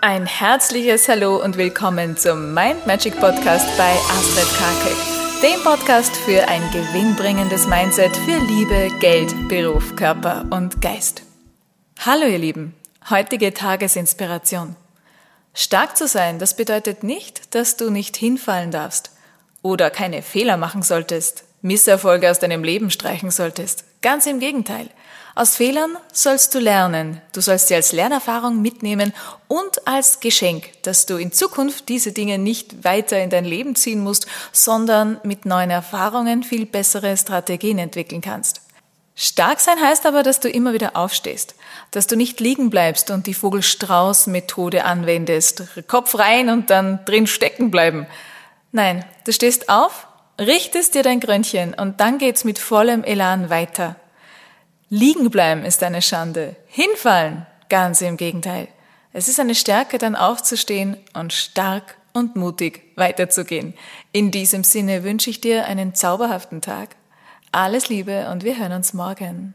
Ein herzliches Hallo und willkommen zum Mind Magic Podcast bei Astrid Karke, dem Podcast für ein gewinnbringendes Mindset für Liebe, Geld, Beruf, Körper und Geist. Hallo ihr Lieben, heutige Tagesinspiration. Stark zu sein, das bedeutet nicht, dass du nicht hinfallen darfst oder keine Fehler machen solltest, Misserfolge aus deinem Leben streichen solltest. Ganz im Gegenteil. Aus Fehlern sollst du lernen. Du sollst sie als Lernerfahrung mitnehmen und als Geschenk, dass du in Zukunft diese Dinge nicht weiter in dein Leben ziehen musst, sondern mit neuen Erfahrungen viel bessere Strategien entwickeln kannst. Stark sein heißt aber, dass du immer wieder aufstehst, dass du nicht liegen bleibst und die Vogelstrauß-Methode anwendest, Kopf rein und dann drin stecken bleiben. Nein, du stehst auf, richtest dir dein Grönnchen und dann geht's mit vollem Elan weiter. Liegen bleiben ist eine Schande. Hinfallen, ganz im Gegenteil. Es ist eine Stärke, dann aufzustehen und stark und mutig weiterzugehen. In diesem Sinne wünsche ich dir einen zauberhaften Tag. Alles Liebe und wir hören uns morgen.